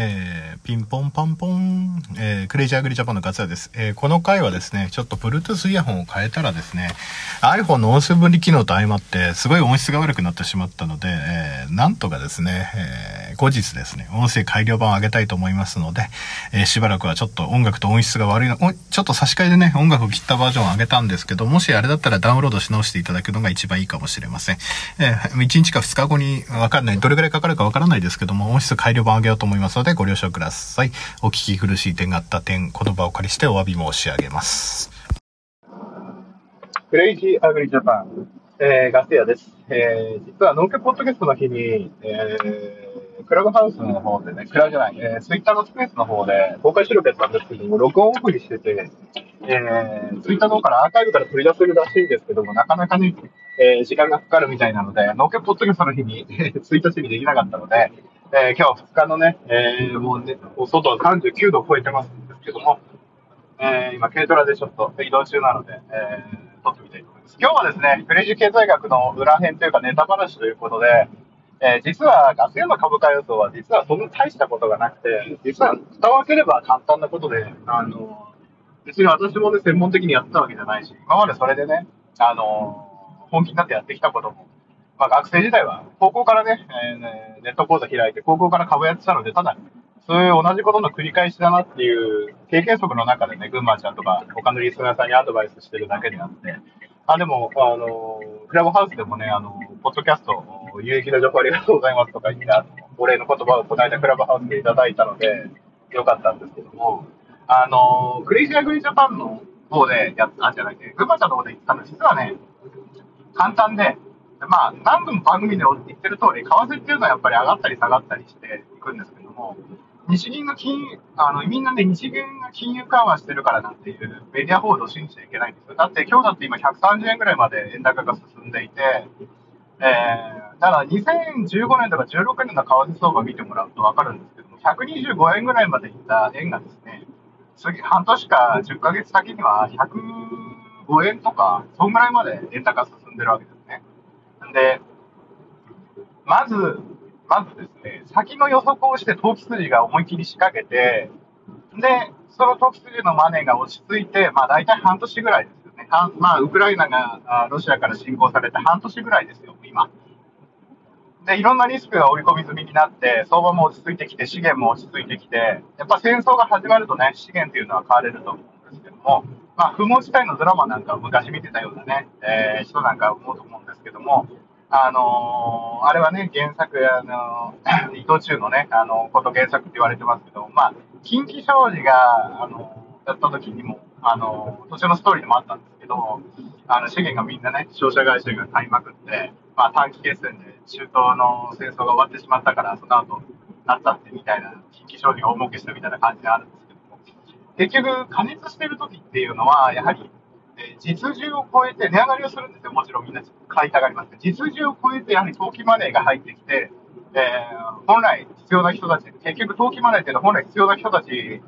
えー、ピンポンパンポン、えー、クレイジーアグリジャパンの勝也です。えー、この回はですね、ちょっと Bluetooth イヤホンを変えたらですね、iPhone の音声分離機能と相まって、すごい音質が悪くなってしまったので、えー、なんとかですね、え、後日ですね、音声改良版を上げたいと思いますので、え、しばらくはちょっと音楽と音質が悪いの、ちょっと差し替えでね、音楽を切ったバージョンを上げたんですけど、もしあれだったらダウンロードし直していただくのが一番いいかもしれません。えー、1日か2日後にわかんない、どれぐらいかかるかわからないですけども、音質改良版を上げようと思いますので、ご了承ください。お聞き苦しい点があった点、この場を借りしてお詫び申し上げます。クレイジーアグリジャパン、えー、ガスヤです。えー、実は農家ポッドキャストの日に、えー、クラブハウスの方でね、クラブじゃない、えー、ツイッターのスペースの方で公開収録やったんですけども、録音オフにしてて、えー、ツイッターの方からアーカイブから取り出せるらしいんですけども、なかなかね、えー、時間がかかるみたいなので、農家ポッドキャストの日にツイートしてできなかったので、えー、今日2日のね、えー、もうね、お外は39度を超えてますんですけども、えー、今、軽トラでちょっと移動中なので、えー、撮ってみたいと思います。今日はですね、クレイジー経済学の裏編というかネタ話ということで、えー、実はガス屋の株価予想は実はそんな大したことがなくて、実は蓋を開ければ簡単なことで、あの、別に私もね、専門的にやってたわけじゃないし、今までそれでね、あの、本気になってやってきたこともまあ、学生時代は、高校からね、えー、ネット講座開いて、高校から株やってたので、ただ、そういう同じことの繰り返しだなっていう経験則の中でね、群馬ちゃんとか他のリスナーさんにアドバイスしてるだけであって、あ、でも、あの、クラブハウスでもね、あの、ポッドキャスト、有益な情報ありがとうございますとか言って、お礼の言葉をこの間クラブハウスでいただいたので、よかったんですけども、あの、クレイジーアグリジャパンの方でやったんじゃないで、群馬ちゃんの方で言ったの、実はね、簡単で、まあ、何度も番組で言ってる通り、為替っていうのはやっぱり上がったり下がったりしていくんですけども、日銀が金あの、みんなで日銀が金融緩和してるからなんていうメディア報道を信じちゃいけないんですよ。だって今日だって今130円ぐらいまで円高が進んでいて、えー、だから2015年とか16年の為替相場見てもらうと分かるんですけども、125円ぐらいまでいった円がですね、次、半年か10ヶ月先には105円とか、そんぐらいまで円高進んでるわけです。で、まず、まずですね、先の予測をして投機筋が思い切り仕掛けて、で、その投機筋のマネーが落ち着いて、まあ大体半年ぐらいですよね。まあ、ウクライナがロシアから侵攻されて半年ぐらいですよ、今。で、いろんなリスクが織り込み済みになって、相場も落ち着いてきて、資源も落ち着いてきて、やっぱ戦争が始まるとね、資源っていうのは買われると思うんですけども、まあ、不毛自体のドラマなんかを昔見てたようなね、えー、人なんか思うと思うんですですけども、あのー、あれはね、原作、あのー、伊藤忠のね、あのー、こと原作って言われてますけど、まあ、近畿商事が、あのやった時にも、あの途中のストーリーでもあったんですけど、あの、資源がみんなね、商社会社が買いまくって、まあ、短期決戦で中東の戦争が終わってしまったから、その後、なったってみたいな、近畿商事が大儲けしたみたいな感じであるんですけども結局、加熱してる時っていうのは、やはり、実需を超えて、値上がりをするんですよ。もちろんみんな買いたがります実需を超えて、やはり投機マネーが入ってきて、えー、本来必要な人たち、結局投機マネーっていうのは本来必要な人たち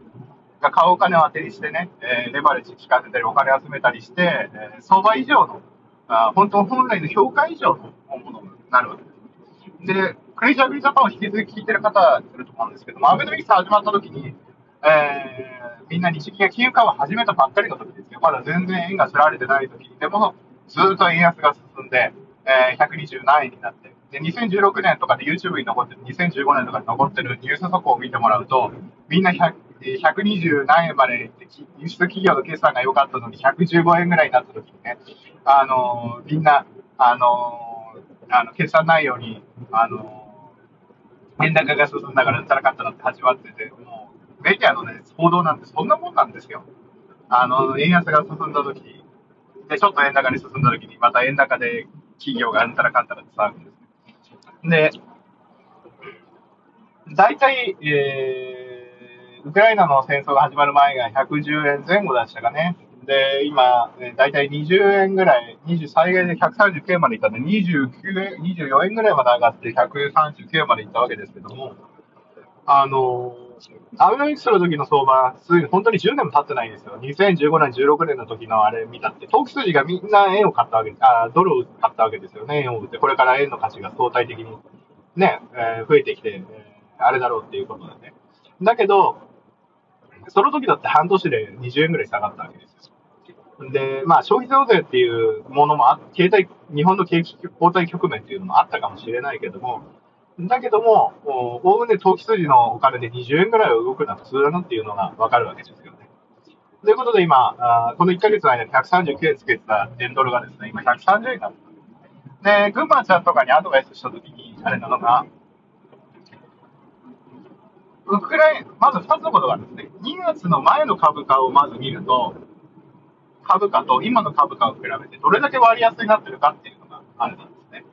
が買うお金を当てにしてね、えー、レバレッジ聞かせたり、お金を集めたりして、えー、相場以上の、あ本当、本来の評価以上のものになるわけです。で、クレイジーアグリジャパンを引き続き聞いてる方いると思うんですけども、アベノミクス始まった時に、えー、みんな日銀が金融緩和を始めたばっかりの時ですよ。まだ全然円がすられてない時に、でも、ずっと円安が進んで、えー、120何円になって、で、2016年とかで YouTube に残ってる、2015年とかに残ってるニュース速報を見てもらうと、みんな100 120何円まで、輸出企業の決算が良かったのに115円ぐらいになった時にね、あのー、みんな、あのー、あの、決算内容に、あのー、円高が進んだからうんたらかったなって始まってて、も、メディアのね、報道なんてそんなもんなんですよ。あの、円安が進んだ時で、ちょっと円高に進んだ時に、また円高で企業がうんたらかんたらって騒ぐんですね。で、大体、えー、ウクライナの戦争が始まる前が110円前後でしたかね。で、今、大体20円ぐらい、20最大で139円までいったんで、29円、24円ぐらいまで上がって139円までいったわけですけども、あのーアベノミクスの時の相場、本当に10年も経ってないんですよ。2015年、16年の時のあれ見たって、投機筋がみんな円を買ったわけあ、ドルを買ったわけですよね。円を売って、これから円の価値が相対的にね、えー、増えてきて、えー、あれだろうっていうことでね。だけど、その時だって半年で20円ぐらい下がったわけですよ。で、まあ、消費増税っていうものもあ、経済、日本の景気後退局面っていうのもあったかもしれないけども、だけども、おおむね投機筋のお金で20円ぐらいは動くのは普通だなっていうのがわかるわけですよね。ということで今、あこの1ヶ月の間に139円つけてた円ドルがですね、今130円になった。で、群馬ちゃんとかにアドバイスしたときに、あれなのが、ウクライナ、まず2つのことがあるんですね。2月の前の株価をまず見ると、株価と今の株価を比べてどれだけ割安になってるかっていうのがあるんですね。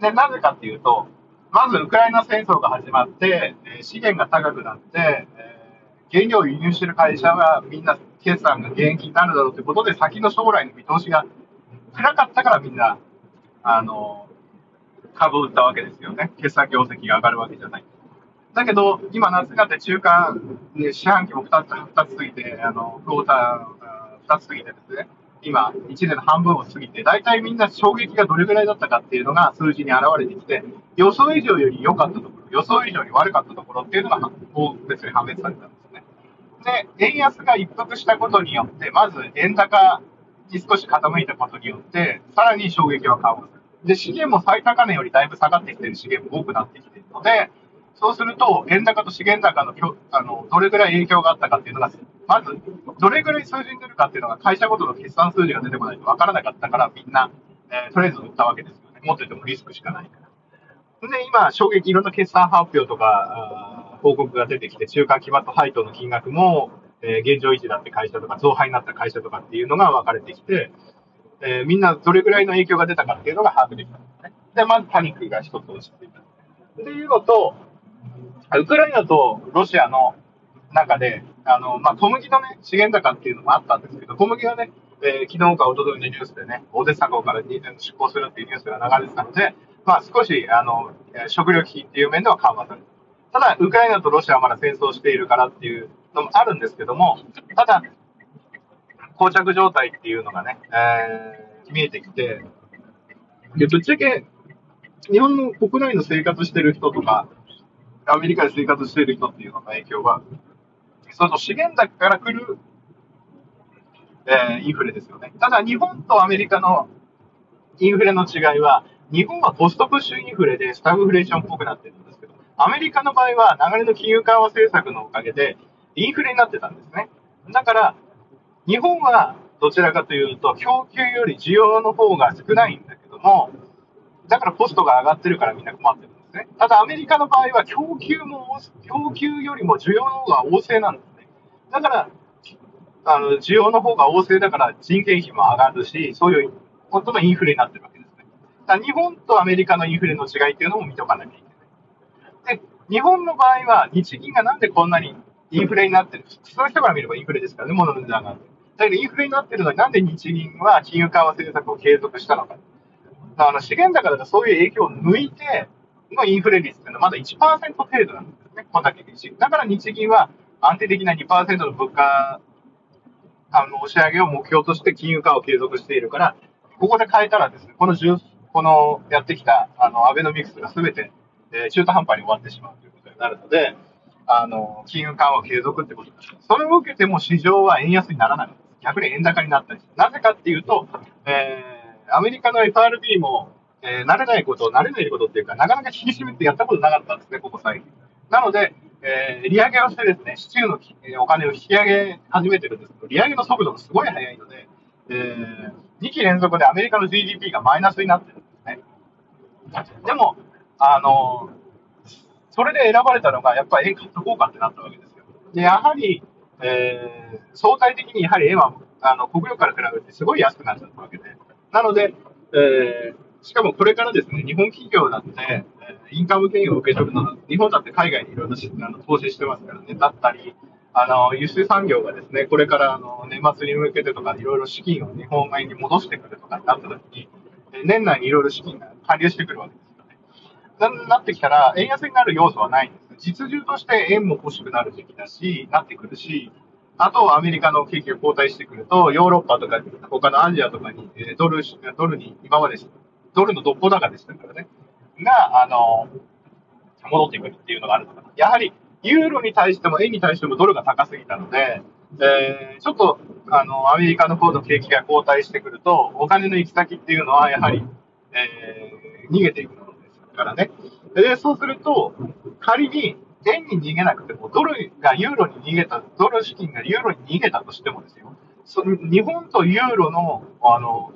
で、なぜかっていうと、まずウクライナ戦争が始まって、え資源が高くなって、え原料を輸入してる会社はみんな決算が減益になるだろうということで、先の将来の見通しが暗かったからみんな、あの、株を売ったわけですよね。決算業績が上がるわけじゃない。だけど、今夏になって中間、ね、四半期も2つ、2つ過ぎて、あの、クォーター2つ過ぎてですね、今、1年の半分を過ぎて、大体みんな衝撃がどれぐらいだったかっていうのが数字に現れてきて、予想以上より良かったところ、予想以上に悪かったところっていうのが、もう別に判別されたんですね。で、円安が一服したことによって、まず円高に少し傾いたことによって、さらに衝撃は緩和する。で、資源も最高値よりだいぶ下がってきてる資源も多くなってきてるので、そうすると、円高と資源高のあのどれぐらい影響があったかっていうのが、まず、どれぐらい数字に出るかっていうのが、会社ごとの決算数字が出てこないと分からなかったから、みんな、えー、とりあえず売ったわけですよね。持っててもリスクしかないから。で、今、衝撃、いろんな決算発表とか、報告が出てきて、中間期末配当の金額も、えー、現状維持だって会社とか、増配になった会社とかっていうのが分かれてきて、えー、みんなどれぐらいの影響が出たかっていうのが把握できたんですね。で、まずパニックが一つ落ちていた。っていうのと、ウクライナとロシアの中で、あの、まあ、小麦のね、資源高っていうのもあったんですけど、小麦はね、えー、昨日か一昨日のニュースでね、オデッサ港から出港するっていうニュースが流れてたので、まあ、少し、あの、食料危機っていう面では緩和された。ただ、ウクライナとロシアはまだ戦争しているからっていうのもあるんですけども、ただ、膠着状態っていうのがね、えー、見えてきて、で、ぶっちゃけ、日本の国内の生活してる人とか、アメリカで生活している人っていうのの影響は、その資源高から来る、えー、インフレですよね。ただ、日本とアメリカのインフレの違いは、日本はコストプッシュインフレでスタグフレーションっぽくなってるんですけど、アメリカの場合は流れの金融緩和政策のおかげでインフレになってたんですね。だから、日本はどちらかというと、供給より需要の方が少ないんだけども、だからコストが上がってるからみんな困ってる。ですね。ただアメリカの場合は供給も、供給よりも需要の方が旺盛なんですね。だから、あの、需要の方が旺盛だから人件費も上がるし、そういう、本当のインフレになってるわけですね。だ日本とアメリカのインフレの違いっていうのも見とかなきゃいけない。で、日本の場合は日銀がなんでこんなにインフレになってる普通の人から見ればインフレですからね、物の値段が。だけどインフレになってるのになんで日銀は金融緩和政策を継続したのか。あの資源高だとそういう影響を抜いて、のインフレ率っていうのはまだ1%程度なんですね。こんだけだから日銀は安定的な2%の物価あの押し上げを目標として金融緩和を継続しているから、ここで変えたらですね、このこのやってきたあのアベノミクスがすべて、えー、中途半端に終わってしまうということになるので、あの金融緩和継続ってことです。それを受けても市場は円安にならない。逆に円高になったりなぜかっていうと、えー、アメリカの FRB もえー、慣れないこと、慣れないことっていうか、なかなか引き締めってやったことなかったんですね、ここ最近。なので、えー、利上げをしてですね、市中のお金を引き上げ始めてるんですけど、利上げの速度がすごい速いので、えー、2期連続でアメリカの GDP がマイナスになってるんですね。でも、あのそれで選ばれたのが、やっぱり円買っとこうかってなったわけですよ。で、やはり、えー、相対的にやはり円は、あの、国力から比べてすごい安くなっちゃったわけで。なので、えー、しかもこれからですね、日本企業だって、インカム権を受け取るのは、日本だって海外にいろんなあの投資してますからね、だったり、あの、輸出産業がですね、これからあの年末に向けてとか、いろいろ資金を日本円に戻してくるとかになった時に、年内にいろいろ資金が還流してくるわけですよね。ななってきたら、円安になる要素はないんです。実需として円も欲しくなる時期だし、なってくるし、あと、アメリカの景気が後退してくると、ヨーロッパとか、他のアジアとかに、ドル、ドルに今までドルのどこ高でしたからね、が、あの、戻ってくるっていうのがあるのかな。やはり、ユーロに対しても円に対してもドルが高すぎたので、えー、ちょっと、あの、アメリカの方の景気が後退してくると、お金の行き先っていうのは、やはり、えー、逃げていくものですからね。で、そうすると、仮に、円に逃げなくても、ドルがユーロに逃げた、ドル資金がユーロに逃げたとしてもですよ、そ日本とユーロの、あの、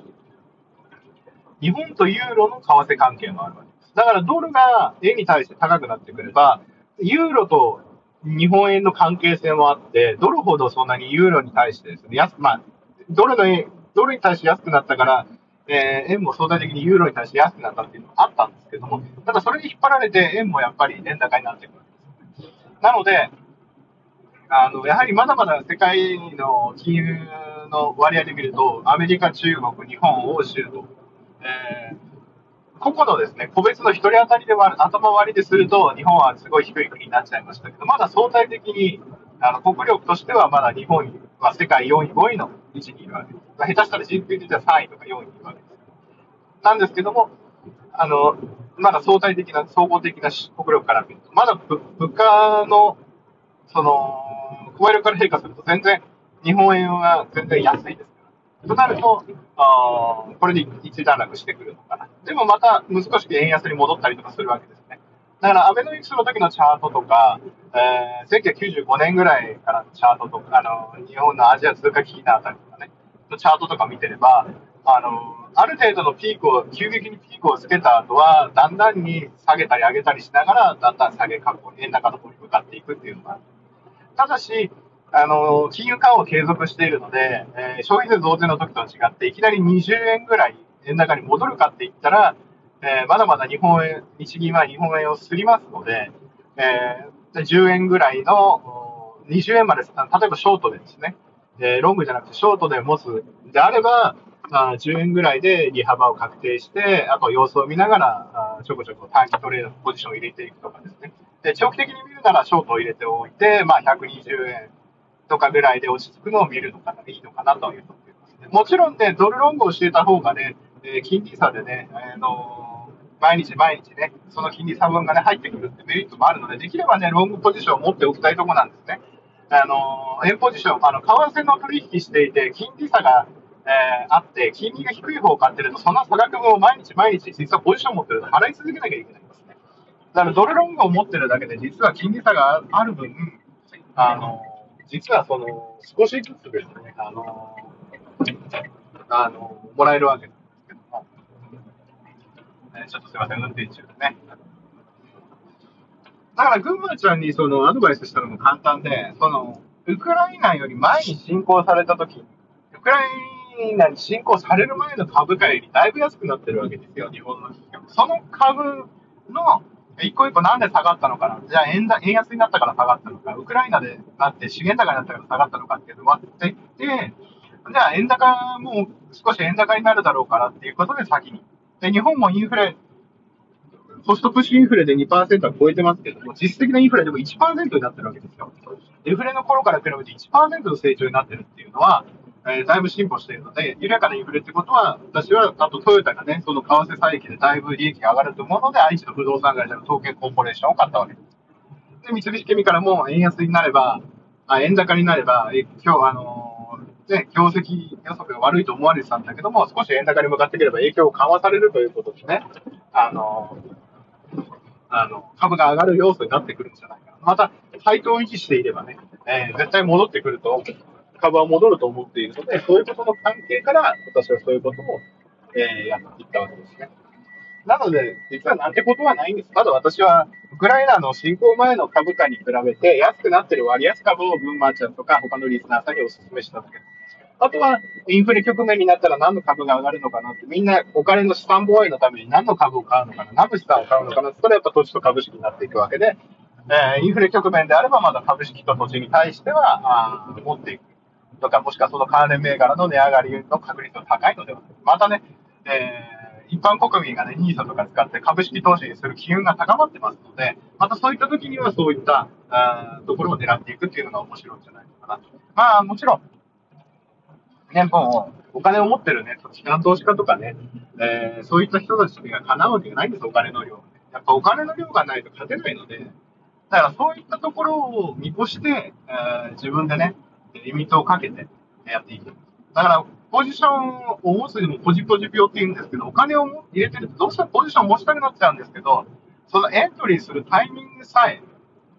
日本とユーロの為替関係もあるわけです。だからドルが円に対して高くなってくれば、ユーロと日本円の関係性もあって、ドルほどそんなにユーロに対してですね、安まあ、ドルの、ドルに対して安くなったから、えー、円も相対的にユーロに対して安くなったっていうのもあったんですけども、ただそれに引っ張られて円もやっぱり円高になってくるんです。なので、あの、やはりまだまだ世界の金融の割合で見ると、アメリカ、中国、日本、欧州と、えー個々のですね、個別の一人当たりで割頭割りですると、日本はすごい低い国になっちゃいましたけど、まだ相対的に、あの、国力としてはまだ日本は世界4位、5位の位置にいるわけです。下手したら GDP では3位とか4位にいるわけです。なんですけども、あの、まだ相対的な、総合的な国力から見ると、まだ物価の、その、加えるから変化すると全然、日本円は全然安いです。となると、あこれで一段落してくるのかな。でもまた、難しく円安に戻ったりとかするわけですね。だから、アベノミクスの時のチャートとか、えー、1995年ぐらいからのチャートとか、あの、日本のアジア通貨危機のあたりとかね、のチャートとか見てれば、あの、ある程度のピークを、急激にピークをつけた後は、だんだんに下げたり上げたりしながら、だんだん下げ格好に、円高の方に向かっていくっていうのがある。ただし、あの、金融緩和を継続しているので、えー、消費税増税の時とは違って、いきなり20円ぐらい円高に戻るかって言ったら、えー、まだまだ日本円、日銀は日本円をすりますので、えー、10円ぐらいの、20円まで、例えばショートでですね、えー、ロングじゃなくてショートで持つであれば、あ10円ぐらいで利幅を確定して、あと様子を見ながら、あちょこちょこ短期トレードポジションを入れていくとかですね。で、長期的に見るならショートを入れておいて、まあ120円とかぐらいで落ち着くのを見るのか、いいのかなというと思いますね。もちろんね、ドルロングをしていた方がね、えー、金利差でね、あのー、毎日毎日ね、その金利差分がね、入ってくるってメリットもあるので、できればね、ロングポジションを持っておきたいところなんですね。あのー、円ポジション、あの、為替の取引していて、金利差が、えー、あって、金利が低い方を買ってると、その差額分を毎日毎日、実はポジションを持ってると払い続けなきゃいけないんですね。だからドルロングを持ってるだけで、実は金利差がある分、あのー実はその、少しずつですね、あの、あの、もらえるわけなんですけども、えちょっとすいません、運転中でね。だから、群馬ちゃんにそのアドバイスしたのも簡単で、その、ウクライナより前に侵攻されたとき、ウクライナに侵攻される前の株価よりだいぶ安くなってるわけですよ、日本の企業。その株の一個一個なんで下がったのかな？じゃあ円円安になったから下がったのか？ウクライナでなって資源高になったから下がったのかっていうのはっていて、じゃあ円高も少し円高になるだろうからっていうことで先に。で、日本もインフレ、コストプッシュインフレで2%は超えてますけども、実質的なインフレでも1%になってるわけですよ。デフレの頃から比べて1%の成長になってるっていうのは、えー、だいぶ進歩しているので、緩やかなインフレってことは、私は、あとトヨタがね、その為替差益でだいぶ利益が上がると思うので、愛知の不動産会社の統計コーポレーションを買ったわけです。で、三菱ケミカルも円安になれば、あ円高になれば、え今日、あのー、ね、業績予測が悪いと思われてたんだけども、少し円高に向かってくれば影響を緩和されるということでね、あのー、あの、株が上がる要素になってくるんじゃないかな。また、配当を維持していればね、えー、絶対戻ってくると株は戻ると思っているので、そういうことの関係から、私はそういうことを、えー、やっていったわけですね。なので、実はなんてことはないんです。ただ私は、ウクライナの侵攻前の株価に比べて、安くなってる割安株を群馬ちゃんとか他のリスナーさんにお勧めしただけです。あとは、インフレ局面になったら何の株が上がるのかなって、みんなお金の資産防衛のために何の株を買うのかな、何の資産を買うのかな、それはやっぱ土地と株式になっていくわけで、えー、インフレ局面であればまだ株式と土地に対しては、あ持っていく。とか、もしくはその関連銘柄の値上がりの確率が高いのではないまたね、えー、一般国民がね、NISA とか使って株式投資にする機運が高まってますので、またそういった時にはそういったあところを狙っていくっていうのが面白いんじゃないのかな。まあ、もちろん、ね、もう、お金を持ってるね、機関投資家とかね、えー、そういった人たちにはかなうわけがないんです、お金の量。やっぱお金の量がないと勝てないので、だからそういったところを見越して、えー、自分でね、リミットをかけてやっていく。だから、ポジションを持つにもポジポジ病って言うんですけど、お金を入れてるとどうしてもポジションを持ちたくなっちゃうんですけど、そのエントリーするタイミングさえ、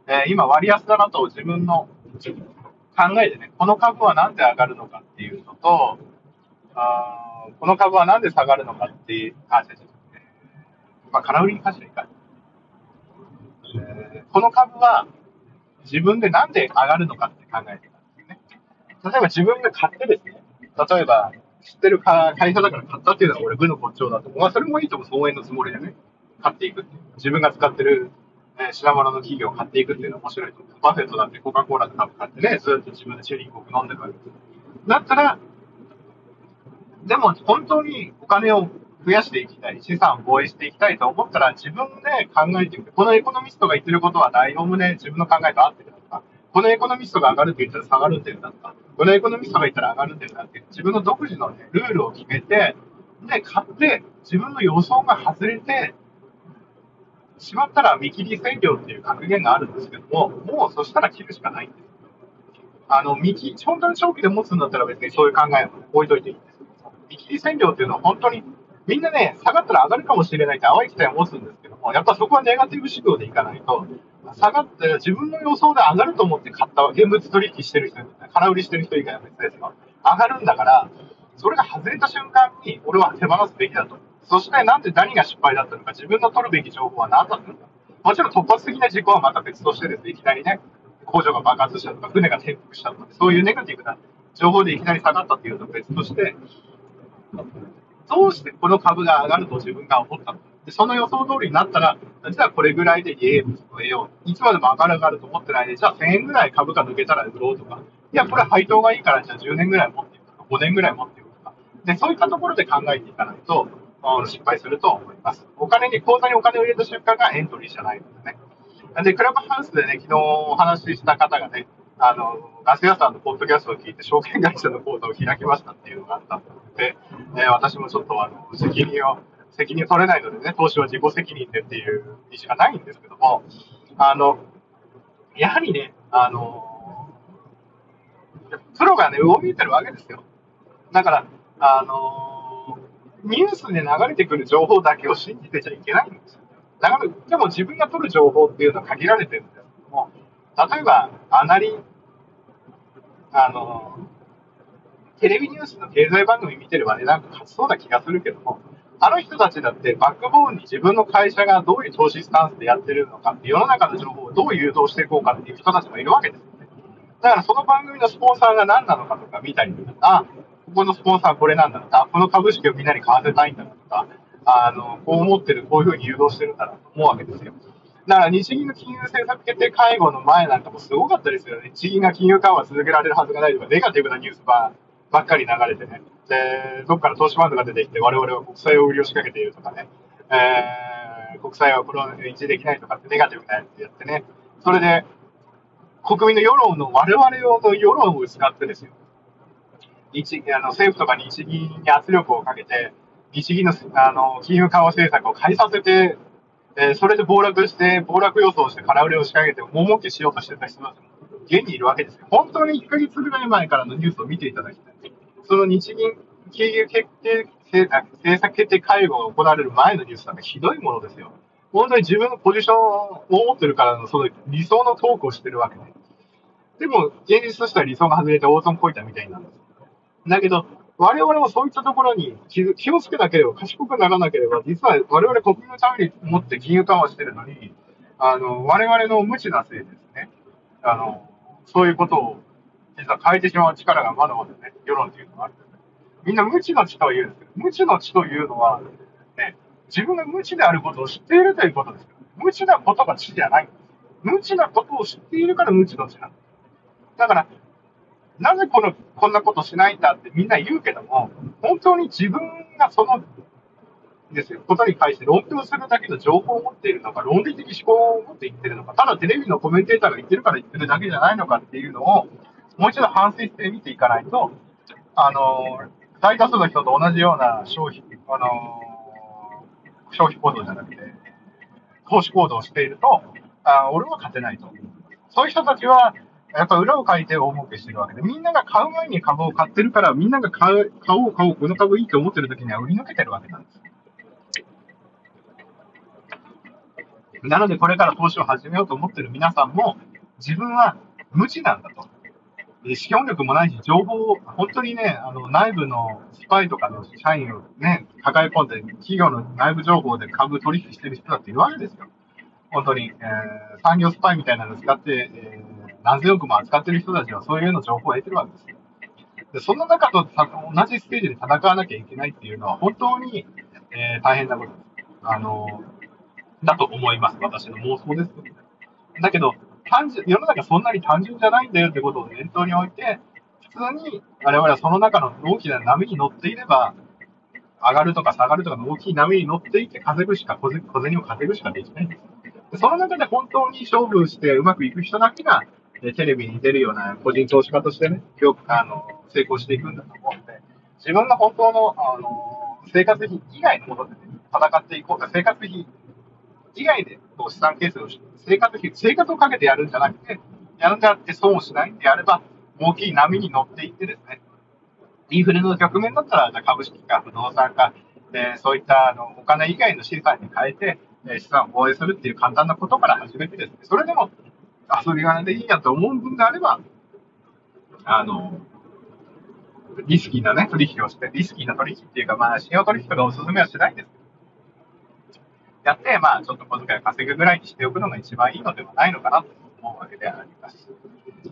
えー、今割安だなと自分の考えてね、この株はなんで上がるのかっていうのと、あこの株はなんで下がるのかっていう、あ、違う違う。まあ、空売りに関してはいかえー、この株は自分でなんで上がるのかって考えてたんですよね。例えば自分が買ってですね、例えば知ってる会社だから買ったっていうのは俺部の骨頂だと思う。まあそれもいいと思う。総演のつもりでね、買っていくって。自分が使ってる、えー、品物の企業を買っていくっていうのは面白いと思う。バフェットだってコカ・コーラの株買ってね、ずっと自分でチェリーコク飲んでるわけです。だったら、でも本当にお金を増やしていきたい、資産を防衛していきたいと思ったら、自分で考えていく。このエコノミストが言ってることは大おむね自分の考えと合ってるだとか、このエコノミストが上がるって言ったら下がるって言うんだとか、このエコノミストが言ったら上がるって言うんだって、自分の独自の、ね、ルールを決めて、で、買って、自分の予想が外れて、しまったら見切り占領っていう格言があるんですけども、もうそしたら切るしかないんです。あの、見切り、本当に長期で持つんだったら別にそういう考えも置いといていいんです。見切り占領っていうのは本当にみんなね、下がったら上がるかもしれないって淡い期待を持つんですけども、やっぱそこはネガティブ指導でいかないと、下がって自分の予想で上がると思って買った現物取引してる人、空売りしてる人以外は別ですよ。上がるんだから、それが外れた瞬間に俺は手放すべきだと。そしてなんで何が失敗だったのか、自分の取るべき情報は何だったのか。もちろん突発的な事故はまた別としてですね、いきなりね、工場が爆発したとか、船が転覆したとか、そういうネガティブな情報でいきなり下がったっていうのと別として、どうしてこの株が上がると自分が思ったのかでその予想通りになったら、じゃあこれぐらいでゲームを得よう。いつまでも上がる上がると思ってないで、じゃあ1000円ぐらい株価抜けたら売ろうとか、いや、これ配当がいいから、じゃあ10年ぐらい持っていくとか、5年ぐらい持っていくとか。で、そういったところで考えていかないと、失敗すると思います。お金に、口座にお金を入れた瞬間がエントリーじゃないのでね。で、クラブハウスでね、昨日お話しした方がね、あの、ガス屋さんのポッドキャストを聞いて、証券会社の口座を開きましたっていうのがあったので、えー、私もちょっとあの、責任を、責任取れないのでね、投資は自己責任でっていう意思がないんですけども、あの、やはりね、あの、プロがね、動いてるわけですよ。だから、あの、ニュースで流れてくる情報だけを信じてちゃいけないんですよ。だから、でも自分が取る情報っていうのは限られてるんですけども、例えば、アナリ、あの、テレビニュースの経済番組見てればね、なんか勝ちそうな気がするけども、あの人たちだってバックボーンに自分の会社がどういう投資スタンスでやってるのか、世の中の情報をどう誘導していこうかっていう人たちもいるわけですよね。だからその番組のスポンサーが何なのかとか見たりとか、あ、ここのスポンサーこれなんだとか、この株式をみんなに買わせたいんだとか、あの、こう思ってる、こういうふうに誘導してるんだなと思うわけですよ。だから日銀の金融政策決定会合の前なんかもすごかったですよね。日銀が金融緩和続けられるはずがないとか、ネガティブなニュースばばっかり流れてね。で、どっから投資ファンドが出てきて、我々は国債を売りを仕掛けているとかね。えー、国債はこれを維持できないとかってネガティブなやつやってね。それで、国民の世論の、我々用の世論を使ってですよ。日あの政府とか日銀に圧力をかけて、日銀のあの金融緩和政策を変えさせてえー、それで暴落して、暴落予想して空売りを仕掛けて、も儲けしようとしてた人たちも現にいるわけですよ。本当に1ヶ月ぐらい前からのニュースを見ていただき。その日銀金融決定政策決定会合が行われる前のニュースなんかひどいものですよ。本当に自分のポジションを持ってるからのその理想のトークをしてるわけで。でも、現実としては理想が外れて大損こいたみたいなんです。だけど、我々もそういったところに気をつけなければ、賢くならなければ、実は我々国民のために持って金融緩和してるのに、あの、我々の無知なせいですね。あの、そういうことを実は変えてしまう力がまだまだね、世論っていうのがある。みんな無知の知と言うんですけど、無知の知というのは、ね、自分が無知であることを知っているということです。無知なことが知じゃないんです。無知なことを知っているから無知の知なんです。だから、なぜこの、こんなことしないんだってみんな言うけども、本当に自分がその、ですよ、ことに対して論評するだけの情報を持っているのか、論理的思考を持って言ってるのか、ただテレビのコメンテーターが言ってるから言ってるだけじゃないのかっていうのを、もう一度反省して見ていかないと、あの、大多数の人と同じような消費、あの、消費行動じゃなくて、投資行動をしていると、あ俺は勝てないと。そういう人たちは、やっぱ裏を書いて大儲けしてるわけで、みんなが買う前に株を買ってるから、みんなが買う、買おう、買おう、この株いいと思ってる時には売り抜けてるわけなんです。なので、これから投資を始めようと思ってる皆さんも、自分は無知なんだと。資本力もないし、情報、本当にね、あの、内部のスパイとかの社員をね、抱え込んで、企業の内部情報で株取引してる人だっているわけですよ。本当に、えー、産業スパイみたいなのを使って、えー、何千億も扱ってる人たちはそういうの情報を得てるわけですよ。で、その中と同じステージで戦わなきゃいけないっていうのは、本当に、えー、大変なことです。あの、だと思います。私の妄想です。だけど、単純、世の中そんなに単純じゃないんだよってことを念頭に置いて、普通に我々はその中の大きな波に乗っていれば、上がるとか下がるとかの大きい波に乗っていって稼ぐしか、小銭を稼ぐしかできないんです。その中で本当に勝負してうまくいく人だけが、テレビに出るような個人投資家としてね、今日、あの、成功していくんだと思うので、自分が本当の、あの、生活費以外のものでね、戦っていこうか、生活費以外で資産形成を、生活費、生活をかけてやるんじゃなくて、やるんじゃなくて損をしないんであれば、大きい波に乗っていってですね、インフレの局面だったら、じゃ株式か不動産か、えそういったあのお金以外の資産に変えて、え資産を防衛するっていう簡単なことから始めてですね、それでも遊び金でいいやと思うんであれば、あの、リスキーなね、取引をして、リスキーな取引っていうか、まあ、信用取引とかお勧めはしないんですやって、まあ、ちょっと小遣いを稼ぐぐらいにしておくのが一番いいのではないのかなと思うわけであります。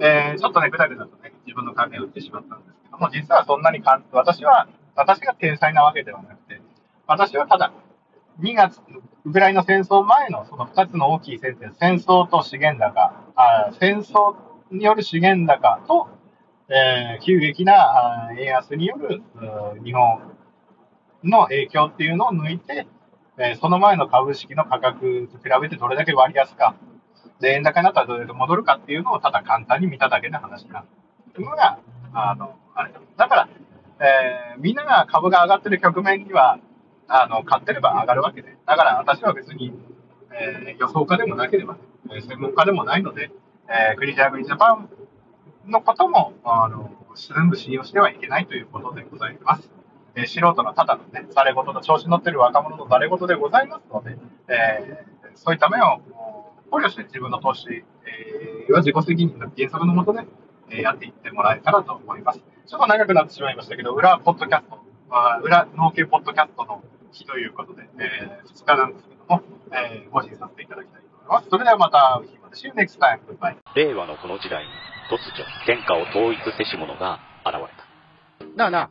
えー、ちょっとね、ぐだぐだとね、自分の考えを言ってしまったんですけども、実はそんなに簡単、私は、私が天才なわけではなくて、私はただ、2月、ウクライナ戦争前のその2つの大きい戦線、戦争と資源高、あ戦争による資源高と、えー、急激な円安による日本の影響っていうのを抜いて、え、その前の株式の価格と比べてどれだけ割安か、で、円高になったらどれだけ戻るかっていうのをただ簡単に見ただけの話なのが、あの、あれだ。から、えー、みんなが株が上がってる局面には、あの、買ってれば上がるわけで。だから私は別に、えー、予想家でもなければ、え専門家でもないので、えー、クリジャーグリジャパンのことも、あの、全部信用してはいけないということでございます。え素人のただのね、ざれ言の調子に乗ってる若者のざれ言でございますので、えー、そういった面を考慮して自分の投資、えー、は自己責任の原則のもとで、えー、やっていってもらえたらと思います。ちょっと長くなってしまいましたけど、裏ポッドキャスト、あ裏農系ポッドキャストの日ということで、えー、2日なんですけども、えー、ご審させていただきたいと思います。それではまた会う日まで。See you next time. Goodbye. 令和のこの時代に突如天下を統一せし者が現れた。なあなあ、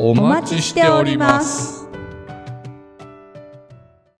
お待ちしております。